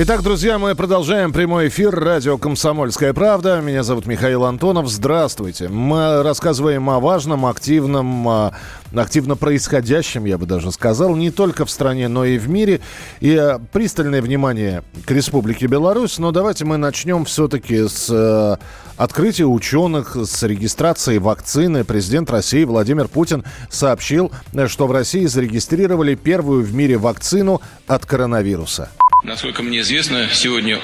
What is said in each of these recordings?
Итак, друзья, мы продолжаем прямой эфир радио «Комсомольская правда». Меня зовут Михаил Антонов. Здравствуйте. Мы рассказываем о важном, активном, активно происходящем, я бы даже сказал, не только в стране, но и в мире. И э, пристальное внимание к Республике Беларусь. Но давайте мы начнем все-таки с э, открытия ученых, с регистрации вакцины. Президент России Владимир Путин сообщил, что в России зарегистрировали первую в мире вакцину от коронавируса. Насколько мне известно, сегодня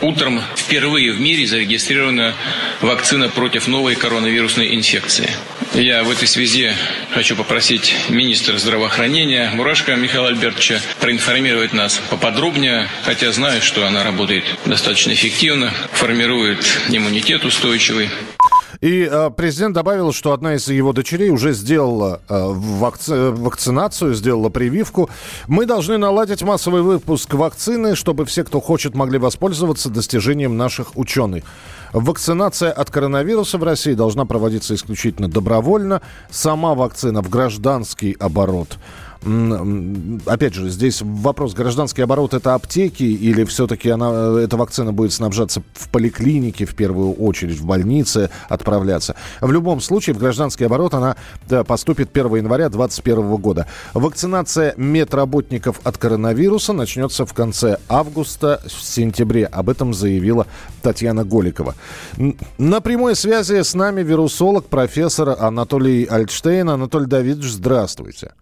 утром впервые в мире зарегистрирована вакцина против новой коронавирусной инфекции. Я в этой связи хочу попросить министра здравоохранения Мурашко Михаила Альбертовича проинформировать нас поподробнее, хотя знаю, что она работает достаточно эффективно, формирует иммунитет устойчивый. И э, президент добавил, что одна из его дочерей уже сделала э, вакци- вакцинацию, сделала прививку. Мы должны наладить массовый выпуск вакцины, чтобы все, кто хочет, могли воспользоваться достижением наших ученых. Вакцинация от коронавируса в России должна проводиться исключительно добровольно. Сама вакцина в гражданский оборот – опять же, здесь вопрос, гражданский оборот это аптеки или все-таки она, эта вакцина будет снабжаться в поликлинике в первую очередь, в больнице отправляться. В любом случае, в гражданский оборот она да, поступит 1 января 2021 года. Вакцинация медработников от коронавируса начнется в конце августа, в сентябре. Об этом заявила Татьяна Голикова. На прямой связи с нами вирусолог, профессор Анатолий Альтштейн. Анатолий Давидович, здравствуйте.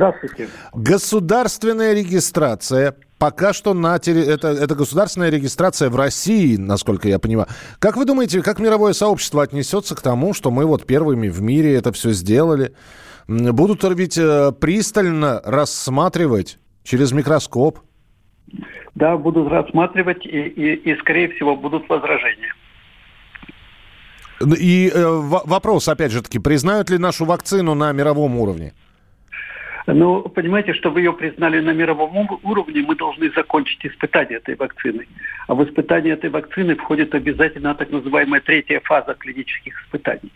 Здравствуйте. Государственная регистрация пока что на терри... это, это государственная регистрация в России, насколько я понимаю. Как вы думаете, как мировое сообщество отнесется к тому, что мы вот первыми в мире это все сделали? Будут ведь э, пристально рассматривать через микроскоп? Да, будут рассматривать, и, и, и скорее всего, будут возражения. И э, вопрос, опять же таки, признают ли нашу вакцину на мировом уровне? Но понимаете, чтобы ее признали на мировом уровне, мы должны закончить испытание этой вакцины. А в испытание этой вакцины входит обязательно так называемая третья фаза клинических испытаний.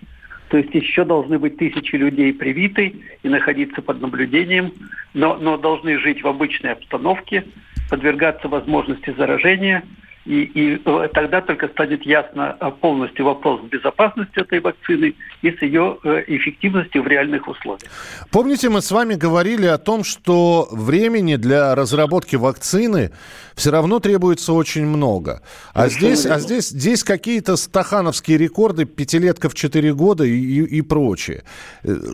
То есть еще должны быть тысячи людей привиты и находиться под наблюдением, но, но должны жить в обычной обстановке, подвергаться возможности заражения – и, и э, тогда только станет ясно э, полностью вопрос безопасности этой вакцины и с ее э, эффективностью в реальных условиях. Помните, мы с вами говорили о том, что времени для разработки вакцины все равно требуется очень много. А здесь, а здесь, здесь какие-то стахановские рекорды, пятилетка в 4 года и, и, и прочее.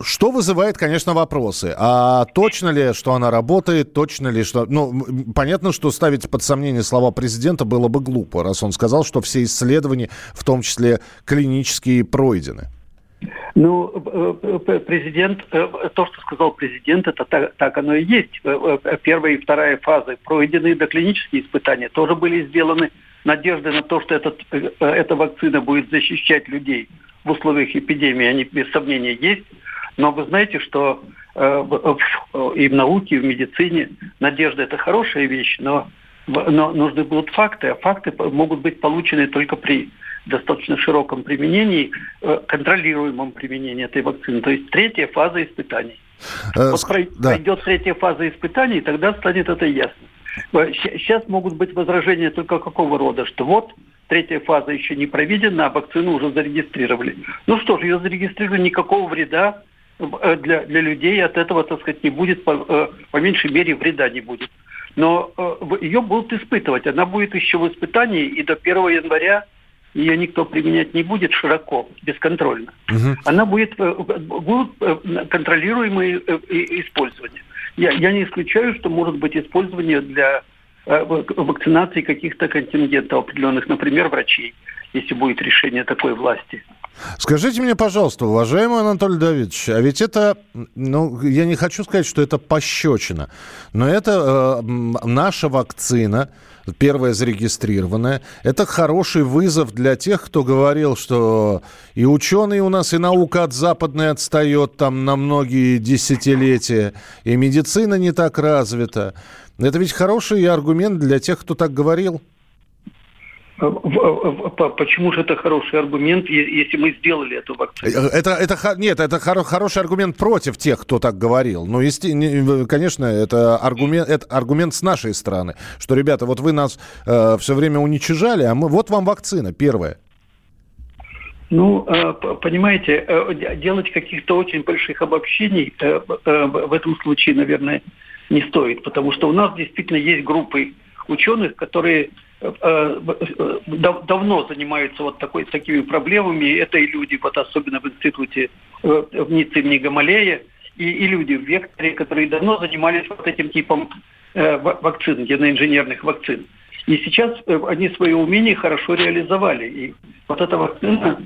Что вызывает, конечно, вопросы. А точно ли, что она работает, точно ли, что... Ну, понятно, что ставить под сомнение слова президента было бы глупо, раз он сказал, что все исследования, в том числе клинические, пройдены. Ну, э, э, президент, э, то, что сказал президент, это так, так оно и есть. Первая и вторая фазы пройдены, доклинические испытания тоже были сделаны. Надежды на то, что этот, эта вакцина будет защищать людей в условиях эпидемии, они без сомнения есть. Но вы знаете, что и в науке, и в медицине надежда – это хорошая вещь, но но нужны будут факты, а факты могут быть получены только при достаточно широком применении, э, контролируемом применении этой вакцины. То есть третья фаза испытаний. Э, вот да. пройдет третья фаза испытаний, тогда станет это ясно. Сейчас могут быть возражения только какого рода, что вот третья фаза еще не проведена, а вакцину уже зарегистрировали. Ну что ж, ее зарегистрировали, никакого вреда э, для, для людей от этого, так сказать, не будет, по, по меньшей мере вреда не будет но э, ее будут испытывать. Она будет еще в испытании, и до 1 января ее никто применять не будет широко, бесконтрольно. Угу. Она будет, э, будут э, контролируемые использования. Я, я не исключаю, что может быть использование для вакцинации каких-то контингентов определенных, например, врачей, если будет решение такой власти. Скажите мне, пожалуйста, уважаемый Анатолий Давидович, а ведь это, ну, я не хочу сказать, что это пощечина, но это э, наша вакцина, первая зарегистрированная. Это хороший вызов для тех, кто говорил, что и ученые у нас, и наука от западной отстает там на многие десятилетия, и медицина не так развита. Это ведь хороший аргумент для тех, кто так говорил. Почему же это хороший аргумент, если мы сделали эту вакцину? Э, это, это, нет, это хороший аргумент против тех, кто так говорил. Ну, если, конечно, это аргумент, это аргумент с нашей стороны, что, ребята, вот вы нас э, все время уничижали, а мы, вот вам вакцина первая. Ну, э, понимаете, э, делать каких-то очень больших обобщений в этом случае, наверное, не стоит, потому что у нас действительно есть группы ученых, которые Э, э, давно занимаются вот такой, такими проблемами. Это и люди, вот особенно в институте э, в НИЦ имени Гамалея, и, и люди в Векторе, которые давно занимались вот этим типом вакцин, геноинженерных вакцин. И сейчас они свои умения хорошо реализовали. И вот эта вакцина,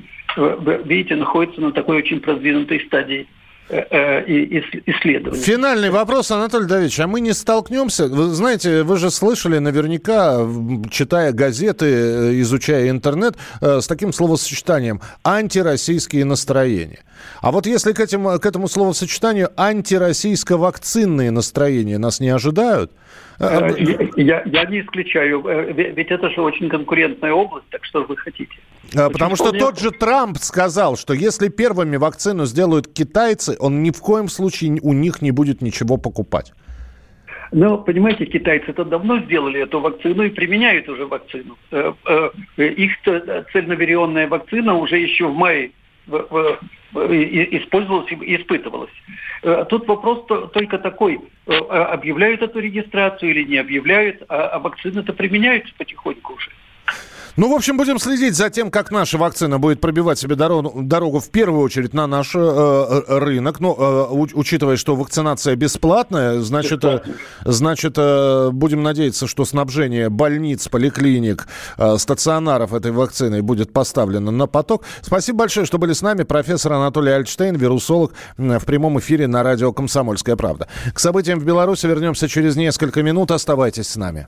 видите, находится на такой очень продвинутой стадии Э, э, исследований. Финальный вопрос, Анатолий Давидович, а мы не столкнемся? Вы знаете, вы же слышали наверняка, читая газеты, э, изучая интернет, с таким словосочетанием «антироссийские настроения». А вот если к, этим, к этому словосочетанию «антироссийско-вакцинные настроения» нас не ожидают – я, я не исключаю, ведь это же очень конкурентная область, так что вы хотите? А, потому что тот же Трамп сказал, что если первыми вакцину сделают китайцы, он ни в коем случае у них не будет ничего покупать. Но, понимаете, китайцы это давно сделали эту вакцину и применяют уже вакцину. Э, э, их цельноверионная вакцина уже еще в мае использовалась и испытывалась. Э, тут вопрос только такой, а объявляют эту регистрацию или не объявляют, а, а вакцины-то применяются потихоньку уже. Ну, в общем, будем следить за тем, как наша вакцина будет пробивать себе дорогу, дорогу в первую очередь на наш э, э рынок. Ну, э, учитывая, что вакцинация бесплатная, значит, э, значит э, будем надеяться, что снабжение больниц, поликлиник, э, стационаров этой вакциной будет поставлено на поток. Спасибо большое, что были с нами. Профессор Анатолий Альтштейн, вирусолог в прямом эфире на радио «Комсомольская правда». К событиям в Беларуси вернемся через несколько минут. Оставайтесь с нами.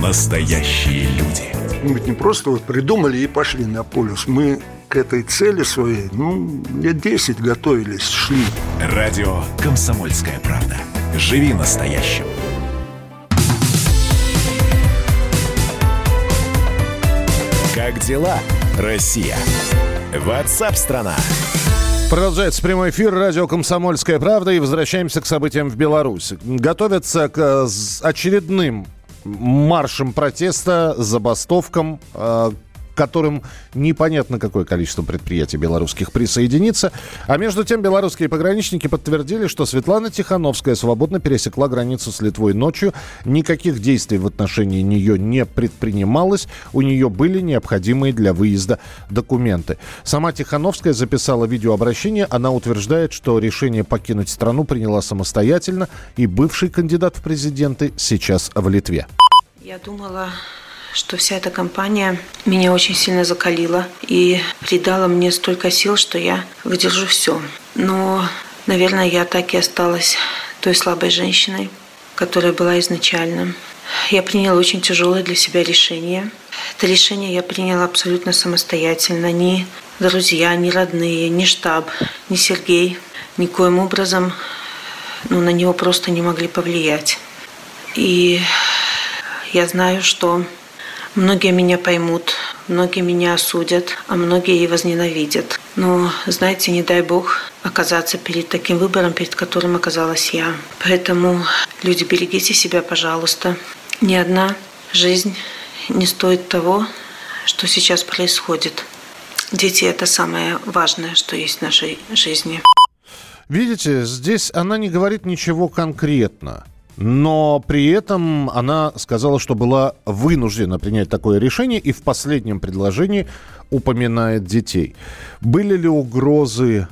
Настоящие люди. Мы ведь не просто вот придумали и пошли на полюс. Мы к этой цели своей, ну, лет 10 готовились, шли. Радио «Комсомольская правда». Живи настоящим. Как дела, Россия? Ватсап-страна! Продолжается прямой эфир радио «Комсомольская правда» и возвращаемся к событиям в Беларуси. Готовятся к э, очередным маршем протеста, забастовкам, э, которым непонятно какое количество предприятий белорусских присоединится. А между тем белорусские пограничники подтвердили, что Светлана Тихановская свободно пересекла границу с Литвой ночью. Никаких действий в отношении нее не предпринималось. У нее были необходимые для выезда документы. Сама Тихановская записала видеообращение. Она утверждает, что решение покинуть страну приняла самостоятельно, и бывший кандидат в президенты сейчас в Литве. Я думала, что вся эта компания меня очень сильно закалила и придала мне столько сил, что я выдержу все. Но, наверное, я так и осталась той слабой женщиной, которая была изначально. Я приняла очень тяжелое для себя решение. Это решение я приняла абсолютно самостоятельно. Ни друзья, ни родные, ни штаб, ни Сергей никоим образом ну, на него просто не могли повлиять. И я знаю, что Многие меня поймут, многие меня осудят, а многие и возненавидят. Но, знаете, не дай бог оказаться перед таким выбором, перед которым оказалась я. Поэтому, люди, берегите себя, пожалуйста. Ни одна жизнь не стоит того, что сейчас происходит. дети – это самое важное, что есть в нашей жизни. Видите, здесь она не говорит ничего конкретно. Но при этом она сказала, что была вынуждена принять такое решение и в последнем предложении упоминает детей. Были ли угрозы?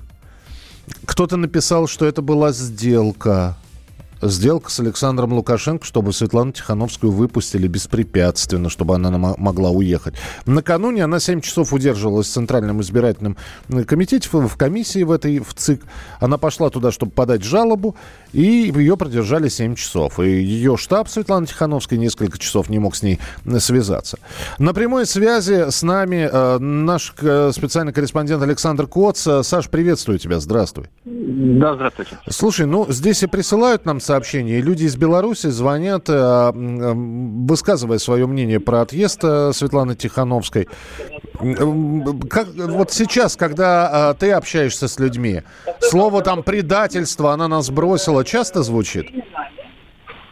Кто-то написал, что это была сделка сделка с Александром Лукашенко, чтобы Светлану Тихановскую выпустили беспрепятственно, чтобы она могла уехать. Накануне она 7 часов удерживалась в Центральном избирательном комитете, в комиссии в этой, в ЦИК. Она пошла туда, чтобы подать жалобу, и ее продержали 7 часов. И ее штаб Светланы Тихановской несколько часов не мог с ней связаться. На прямой связи с нами э, наш э, специальный корреспондент Александр Коц. Саш, приветствую тебя, здравствуй. Да, здравствуйте. Слушай, ну здесь и присылают нам сообщения. Люди из Беларуси звонят, э, высказывая свое мнение про отъезд э, Светланы Тихановской. Как, вот сейчас, когда э, ты общаешься с людьми, слово там предательство, она нас бросила, часто звучит?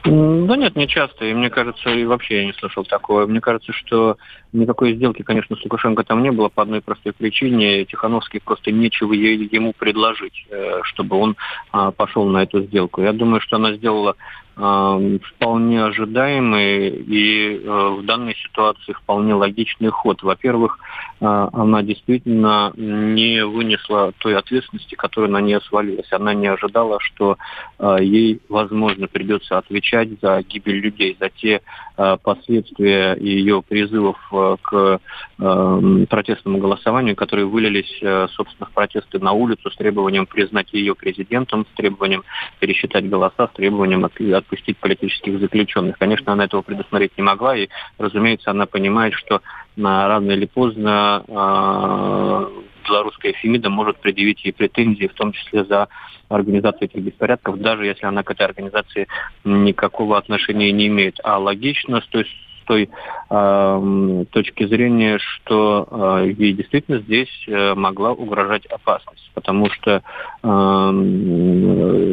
Да нет, не часто. И мне кажется, и вообще я не слышал такое. Мне кажется, что никакой сделки, конечно, с Лукашенко там не было по одной простой причине. Тихановский просто нечего ему предложить, чтобы он пошел на эту сделку. Я думаю, что она сделала вполне ожидаемый и в данной ситуации вполне логичный ход. Во-первых, она действительно не вынесла той ответственности, которая на нее свалилась. Она не ожидала, что ей, возможно, придется отвечать за гибель людей, за те последствия ее призывов к протестному голосованию, которые вылились, собственно, в протесты на улицу с требованием признать ее президентом, с требованием пересчитать голоса, с требованием отпустить политических заключенных. Конечно, она этого предусмотреть не могла, и, разумеется, она понимает, что рано или поздно белорусская Фемида может предъявить ей претензии, в том числе за организацию этих беспорядков, даже если она к этой организации никакого отношения не имеет. А логично с той той э, точки зрения, что э, ей действительно здесь э, могла угрожать опасность, потому что, э,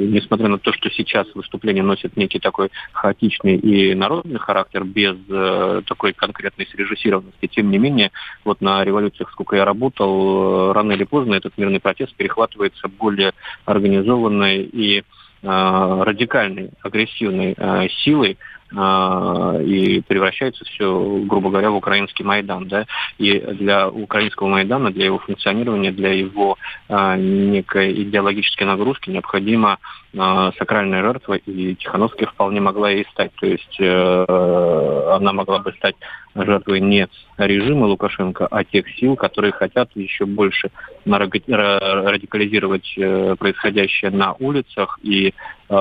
несмотря на то, что сейчас выступление носит некий такой хаотичный и народный характер, без э, такой конкретной срежиссированности, тем не менее, вот на революциях, сколько я работал, э, рано или поздно этот мирный протест перехватывается более организованной и э, радикальной, агрессивной э, силой, и превращается все, грубо говоря, в украинский Майдан. Да? И для украинского Майдана, для его функционирования, для его а, некой идеологической нагрузки необходима а, сакральная жертва, и Тихановская вполне могла ей стать. То есть э, она могла бы стать жертвой не режима Лукашенко, а тех сил, которые хотят еще больше радикализировать э, происходящее на улицах. И э,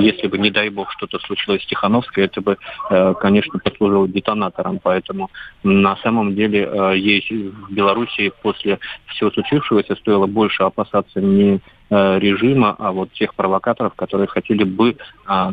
если бы, не дай бог, что-то случилось с Тихановской, это бы, э, конечно, послужило детонатором. Поэтому на самом деле ей в Беларуси после всего случившегося стоило больше опасаться не режима, а вот тех провокаторов, которые хотели бы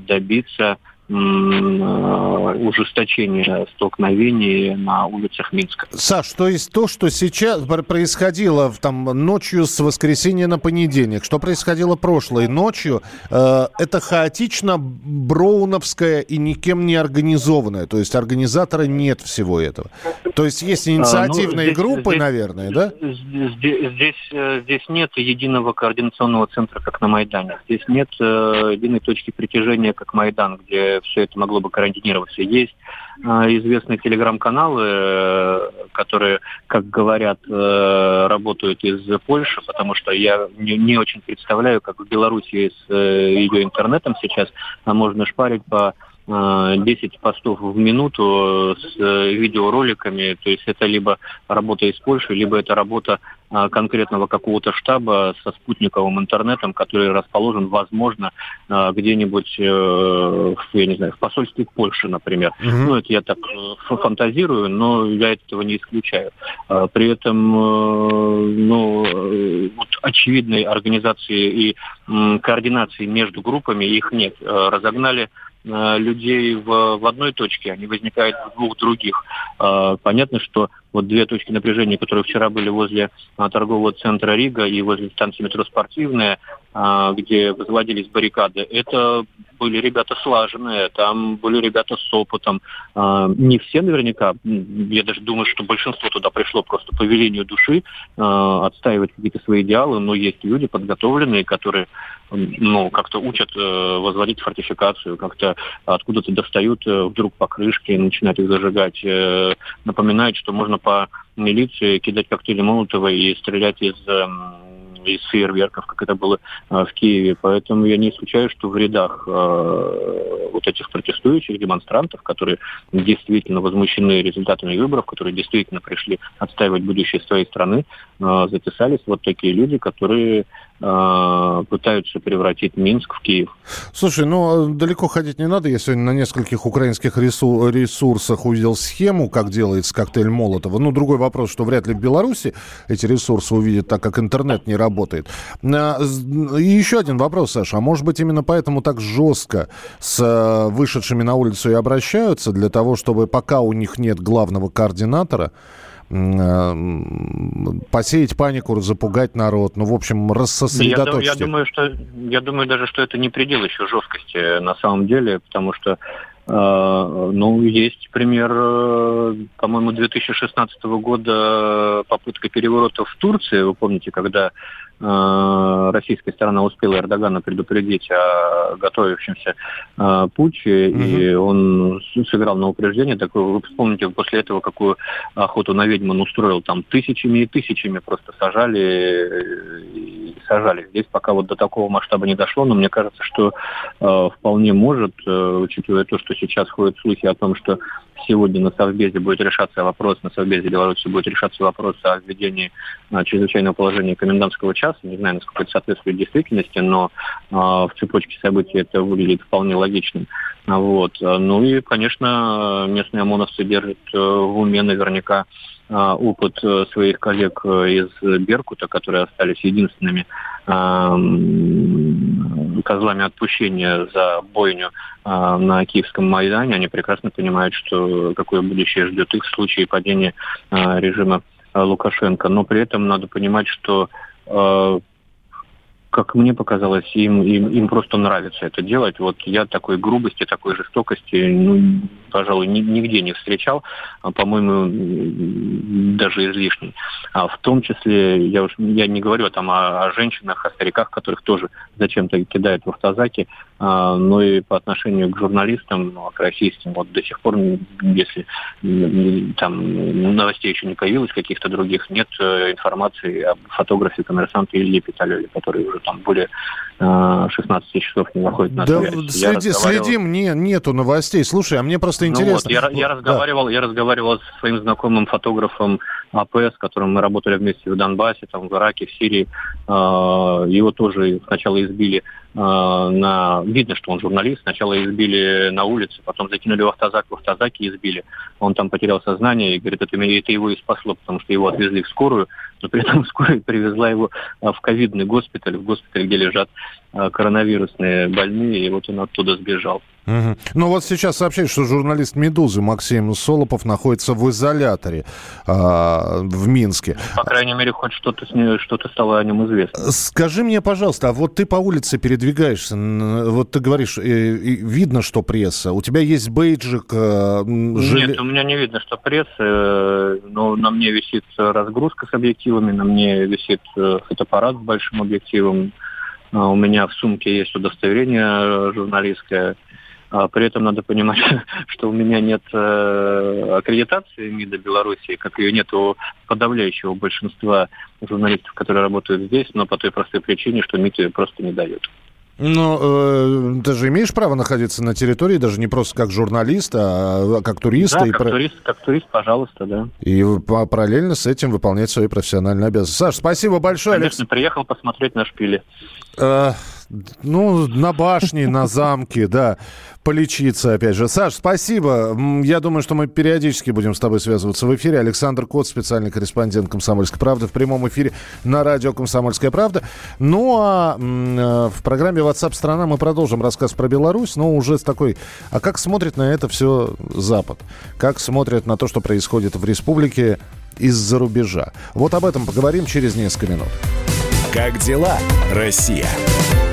добиться Э, ужесточения столкновений на улицах Минска. Саш, то есть то, что сейчас происходило там, ночью с воскресенья на понедельник, что происходило прошлой ночью, э, это хаотично броуновское и никем не организованное. То есть организатора нет всего этого. То есть есть инициативные а, ну, здесь, группы, здесь, наверное, да? Здесь, здесь, э, здесь нет единого координационного центра, как на Майдане. Здесь нет э, единой точки притяжения, как Майдан, где все это могло бы координироваться. Есть э, известные телеграм-каналы, э, которые, как говорят, э, работают из Польши, потому что я не, не очень представляю, как в Беларуси с ее интернетом сейчас можно шпарить по 10 постов в минуту с видеороликами. То есть это либо работа из Польши, либо это работа конкретного какого-то штаба со спутниковым интернетом, который расположен, возможно, а, где-нибудь, э, я не знаю, в посольстве Польши, например. Угу. Ну, это я так э, фантазирую, но я этого не исключаю. А, при этом, ну, вот очевидной организации и координации между группами их нет. Разогнали Э, людей в, в одной точке, они возникают в двух других. Э, понятно, что вот две точки напряжения, которые вчера были возле а, торгового центра Рига и возле станции метро «Спортивная», а, где возводились баррикады, это были ребята слаженные, там были ребята с опытом. А, Не все наверняка, я даже думаю, что большинство туда пришло просто по велению души а, отстаивать какие-то свои идеалы, но есть люди подготовленные, которые ну, как-то учат э, возводить фортификацию, как-то откуда-то достают э, вдруг покрышки и начинают их зажигать. Э, Напоминают, что можно по милиции кидать коктейли Молотова и стрелять из эм, из фейерверков, как это было э, в Киеве. Поэтому я не исключаю, что в рядах э, вот этих протестующих демонстрантов, которые действительно возмущены результатами выборов, которые действительно пришли отстаивать будущее своей страны, э, записались вот такие люди, которые пытаются превратить Минск в Киев. Слушай, ну э, далеко ходить не надо. Я сегодня на нескольких украинских ресу- ресурсах увидел схему, как делается коктейль Молотова. Ну, другой вопрос, что вряд ли в Беларуси эти ресурсы увидят, так как интернет не работает. А, И еще один вопрос, Саша. А может быть именно поэтому так жестко с э, вышедшими на улицу и обращаются, для того, чтобы пока у них нет главного координатора, э, посеять панику, запугать народ, ну, в общем, Я, рассосредоточить. я их? думаю, что я думаю даже, что это не предел еще жесткости э, на самом деле, потому что э, ну, есть пример, э, по-моему, 2016 года попытка переворота в Турции. Вы помните, когда э, российская сторона успела Эрдогана предупредить о готовящемся э, путче, и он сыграл на упреждение. Такое, вы вспомните после этого, какую охоту на ведьм он устроил. Там тысячами и тысячами просто сажали э, и сажали. Здесь пока вот до такого масштаба не дошло, но мне кажется, что э, вполне может, э, учитывая то, что сейчас ходят слухи о том, что сегодня на Совбезе будет решаться вопрос, на Совбезе Беларуси будет решаться вопрос о введении э, чрезвычайного положения комендантского часа. Не знаю, насколько это соответствует действительности, но э, в цепочке событий это выглядит вполне логичным. Вот. Ну и, конечно, местные ОМОНовцы держат э, в уме наверняка опыт э, своих коллег э, из Беркута, которые остались единственными эм, козлами отпущения за бойню э, на Киевском Майдане. Они прекрасно понимают, что какое будущее ждет их в случае падения режима Лукашенко. Но при этом надо понимать, что как мне показалось, им, им, им просто нравится это делать. Вот я такой грубости, такой жестокости, ну, пожалуй, ни- нигде не встречал, а, по-моему, даже излишней. А в том числе, я уж я не говорю там о, о женщинах, о стариках, которых тоже зачем-то кидают в автозаки, но и по отношению к журналистам, ну, к российским, вот до сих пор, если там новостей еще не появилось, каких-то других, нет э, информации об фотографе коммерсанта Ильи Питалеве, который уже там более э, 16 часов не выходит на Да, связь. следи, разговаривал- следим, не, нету новостей. Слушай, а мне просто ну интересно. вот, я, я Да. разговаривал, я разговаривал со своим знакомым фотографом АП, с которым мы работали вместе в Донбассе, там, в Ираке, в Сирии. Э, Его тоже сначала избили э, на... Видно, что он журналист. Сначала избили на улице, потом закинули в автозак, в автозаке избили. Он там потерял сознание и говорит, это, это его и спасло, потому что его отвезли в скорую, но при этом скорая привезла его э, в ковидный госпиталь, в госпиталь, где лежат коронавирусные больные, и вот он оттуда сбежал. Мгм. Ну вот сейчас сообщают, что журналист «Медузы» Максим Солопов находится в изоляторе а, в Минске. По крайней мере, хоть что-то с ней, что-то стало о нем известно. Скажи мне, пожалуйста, а вот ты по улице передвигаешься, вот ты говоришь, э, видно, что пресса, у тебя есть бейджик, э, желе- Нет, у меня не видно, что пресса, э, но на мне висит разгрузка с объективами, на мне висит э, фотоаппарат с большим объективом, А у меня в сумке есть удостоверение э, журналистское. А При этом надо понимать, что у меня нет э, аккредитации МИДа Беларуси, как ее нет у подавляющего большинства журналистов, которые работают здесь, но по той простой причине, что МИД ее просто не дает. Ну, э, ты же имеешь право находиться на территории, даже не просто как журналист, а как турист. Да, и, как про- турист, как турист, пожалуйста, да. и параллельно с этим выполнять свои профессиональные обязанности. Саш, спасибо большое. Алекс. Конечно, приехал посмотреть на шпили. Э, ну, на башне, на замке, да, полечиться, опять же. Саш, спасибо. Я думаю, что мы периодически будем с тобой связываться в эфире. Александр Кот, специальный корреспондент «Комсомольской правды» в прямом эфире на радио «Комсомольская правда». Ну, а э, в программе WhatsApp страна» мы продолжим рассказ про Беларусь, но уже с такой... А как смотрит на это все Запад? Как смотрит на то, что происходит в республике из-за рубежа? Вот об этом поговорим через несколько минут. Как дела, Россия?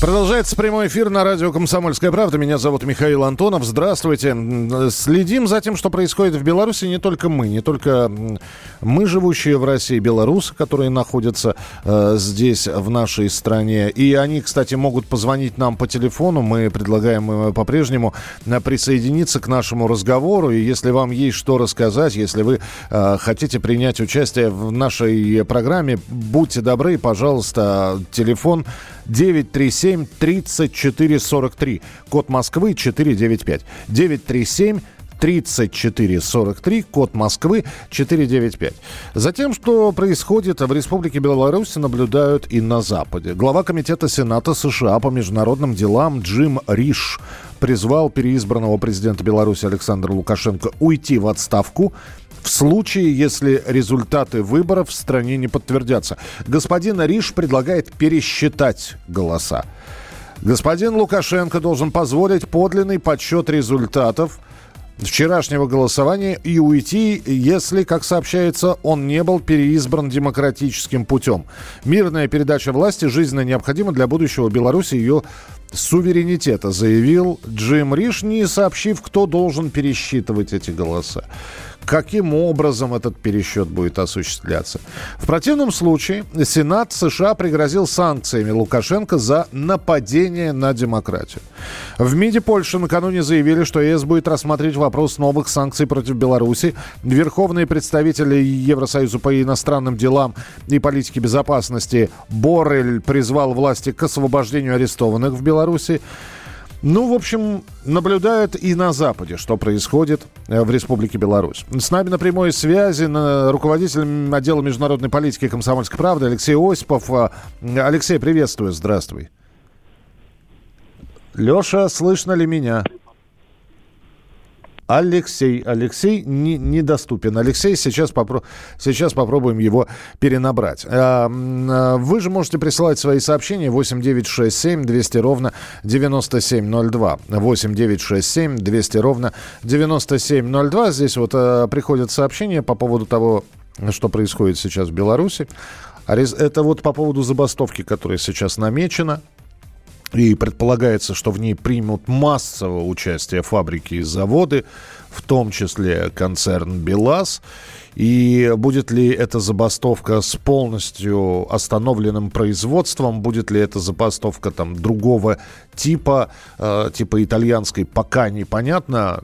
Продолжается прямой эфир на радио «Комсомольская правда». Меня зовут Михаил Антонов. Здравствуйте. Следим за тем, что происходит в Беларуси. Не только мы, не только мы, живущие в России, белорусы, которые находятся э, здесь, в нашей стране. И они, кстати, могут позвонить нам по телефону. Мы предлагаем э, по-прежнему э, присоединиться к нашему разговору. И если вам есть что рассказать, если вы э, хотите принять участие в нашей программе, будьте добры, пожалуйста, телефон 937 34 43. Код Москвы 495. 937 34 43, код Москвы 495. Затем, что происходит в Республике Беларусь, наблюдают и на Западе. Глава Комитета Сената США по международным делам Джим Риш призвал переизбранного президента Беларуси Александра Лукашенко уйти в отставку в случае, если результаты выборов в стране не подтвердятся. Господин Риш предлагает пересчитать голоса. Господин Лукашенко должен позволить подлинный подсчет результатов вчерашнего голосования и уйти, если, как сообщается, он не был переизбран демократическим путем. Мирная передача власти жизненно необходима для будущего Беларуси и ее суверенитета, заявил Джим Риш, не сообщив, кто должен пересчитывать эти голоса каким образом этот пересчет будет осуществляться. В противном случае Сенат США пригрозил санкциями Лукашенко за нападение на демократию. В МИДе Польши накануне заявили, что ЕС будет рассматривать вопрос новых санкций против Беларуси. Верховные представители Евросоюза по иностранным делам и политике безопасности Боррель призвал власти к освобождению арестованных в Беларуси. Ну, в общем, наблюдают и на Западе, что происходит э, в Республике Беларусь. С нами на прямой связи на руководитель отдела международной политики «Комсомольской правды» Алексей Осипов. А, Алексей, приветствую, здравствуй. Леша, слышно ли меня? Алексей. Алексей не, недоступен. Алексей, сейчас, попро- сейчас попробуем его перенабрать. А, а, вы же можете присылать свои сообщения 8967 200 ровно 9702. 8967 200 ровно 9702. Здесь вот а, приходят сообщения по поводу того, что происходит сейчас в Беларуси. Это вот по поводу забастовки, которая сейчас намечена. И предполагается, что в ней примут массовое участие фабрики и заводы, в том числе концерн «БелАЗ». И будет ли эта забастовка с полностью остановленным производством, будет ли это забастовка там другого типа, э, типа итальянской, пока непонятно.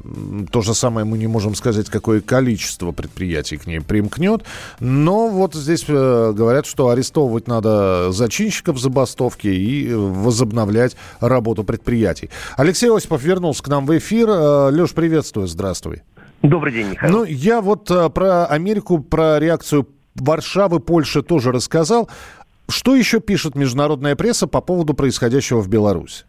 То же самое мы не можем сказать, какое количество предприятий к ней примкнет. Но вот здесь э, говорят, что арестовывать надо зачинщиков забастовки и возобновлять работу предприятий. Алексей Осипов вернулся к нам в эфир. Э, Леш, приветствую, здравствуй. Добрый день, Михаил. Ну, я вот а, про Америку, про реакцию Варшавы, Польши тоже рассказал. Что еще пишет международная пресса по поводу происходящего в Беларуси?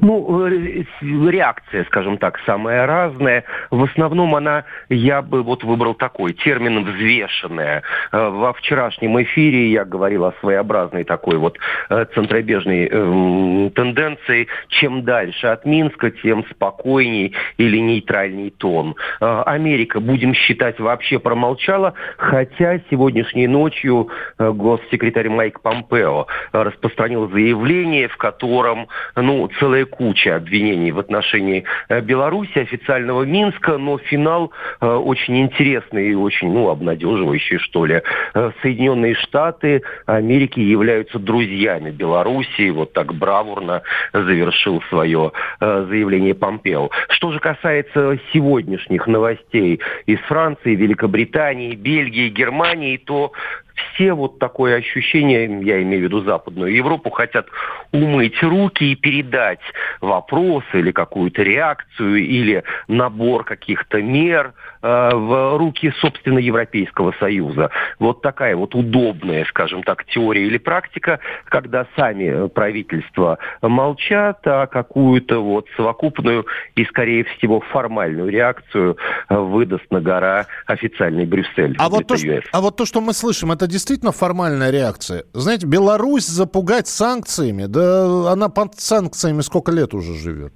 Ну, э, реакция, скажем так, самая разная. В основном она, я бы вот выбрал такой термин «взвешенная». Э, во вчерашнем эфире я говорил о своеобразной такой вот э, центробежной э, тенденции. Чем дальше от Минска, тем спокойней или нейтральней тон. Америка, будем считать, вообще промолчала, хотя сегодняшней ночью госсекретарь Майк Помпео распространил заявление, в котором, ну, целая куча обвинений в отношении э, Беларуси, официального Минска, но финал э, очень интересный и очень, ну, обнадеживающий, что ли. Э, Соединенные Штаты Америки являются друзьями Беларуси, вот так бравурно завершил свое заявление Помпео. Что же касается сегодняшних новостей из Франции, Великобритании, Бельгии, Германии, то все вот такое ощущение, я имею в виду Западную Европу, хотят умыть руки и передать вопрос или какую-то реакцию или набор каких-то мер э, в руки, собственно, Европейского Союза. Вот такая вот удобная, скажем так, теория или практика, когда сами правительства молчат, а какую-то вот совокупную и, скорее всего, формальную реакцию выдаст на гора официальный Брюссель. А вот, то, что, а вот то, что мы слышим, это действительно формальная реакция. Знаете, Беларусь запугать санкциями, да она под санкциями сколько лет уже живет?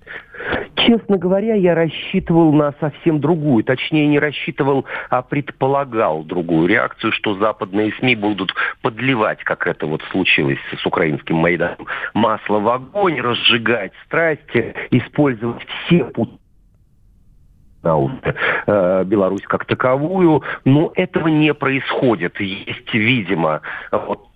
Честно говоря, я рассчитывал на совсем другую. Точнее, не рассчитывал, а предполагал другую реакцию, что западные СМИ будут подливать, как это вот случилось с украинским Майданом, масло в огонь, разжигать страсти, использовать все пути Беларусь как таковую, но этого не происходит. Есть, видимо, вот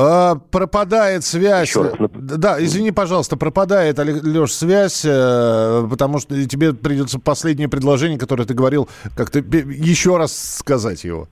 а, пропадает связь. Да, извини, пожалуйста, пропадает, Леш, связь, э, потому что тебе придется последнее предложение, которое ты говорил, как-то еще раз сказать его.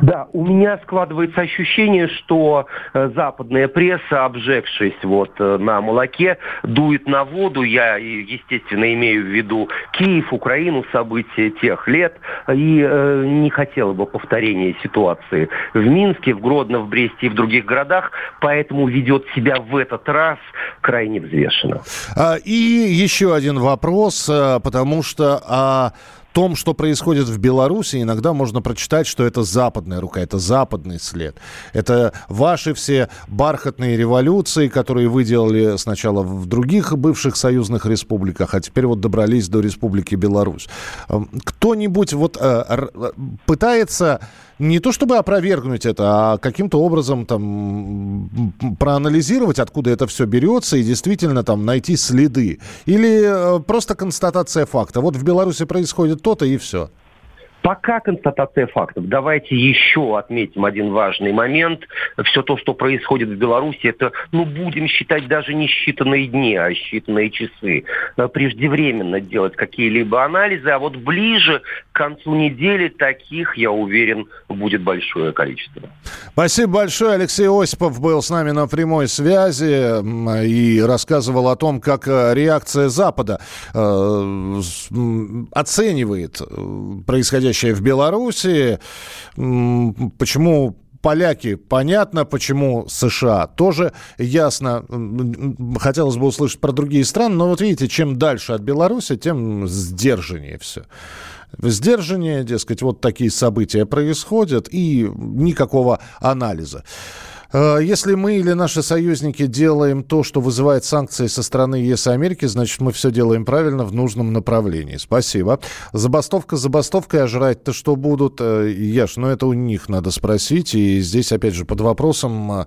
Да, у меня складывается ощущение, что э, западная пресса, обжегшись вот э, на молоке, дует на воду. Я, естественно, имею в виду Киев, Украину, события тех лет. И э, не хотела бы повторения ситуации в Минске, в Гродно, в Бресте и в других городах. Поэтому ведет себя в этот раз крайне взвешенно. А, и еще один вопрос, э, потому что... А том, что происходит в Беларуси, иногда можно прочитать, что это западная рука, это западный след. Это ваши все бархатные революции, которые вы делали сначала в других бывших союзных республиках, а теперь вот добрались до Республики Беларусь. Эм, кто-нибудь вот э, пытается не то чтобы опровергнуть это, а каким-то образом там проанализировать, откуда это все берется, и действительно там найти следы. Или э, просто констатация факта. Вот в Беларуси происходит то-то и все. Пока констатация фактов. Давайте еще отметим один важный момент. Все то, что происходит в Беларуси, это, ну, будем считать даже не считанные дни, а считанные часы. Преждевременно делать какие-либо анализы, а вот ближе к концу недели таких, я уверен, будет большое количество. Спасибо большое. Алексей Осипов был с нами на прямой связи и рассказывал о том, как э, реакция Запада э, оценивает э, происходящее происходящее в Беларуси. Почему поляки, понятно, почему США, тоже ясно. Хотелось бы услышать про другие страны, но вот видите, чем дальше от Беларуси, тем сдержаннее все. Сдержаннее, дескать, вот такие события происходят, и никакого анализа. Э, если мы или наши союзники делаем то, что вызывает санкции со стороны ЕС и Америки, значит, мы все делаем правильно в нужном направлении. Спасибо. Забастовка забастовкой, а жрать-то что будут? Э, Яш, ну это у них надо спросить. И здесь, опять же, под вопросом, э,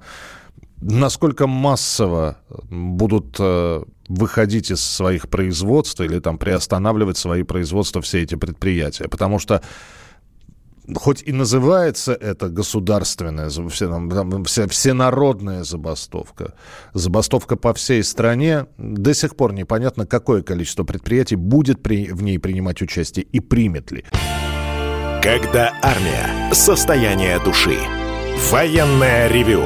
насколько массово будут выходить из своих производств или там приостанавливать свои производства все эти предприятия. Потому что хоть и называется это государственная, все, там, вся, всенародная забастовка, забастовка по всей стране, до сих пор непонятно, какое количество предприятий будет при, в ней принимать участие и примет ли. Когда армия. Состояние души. Военное ревю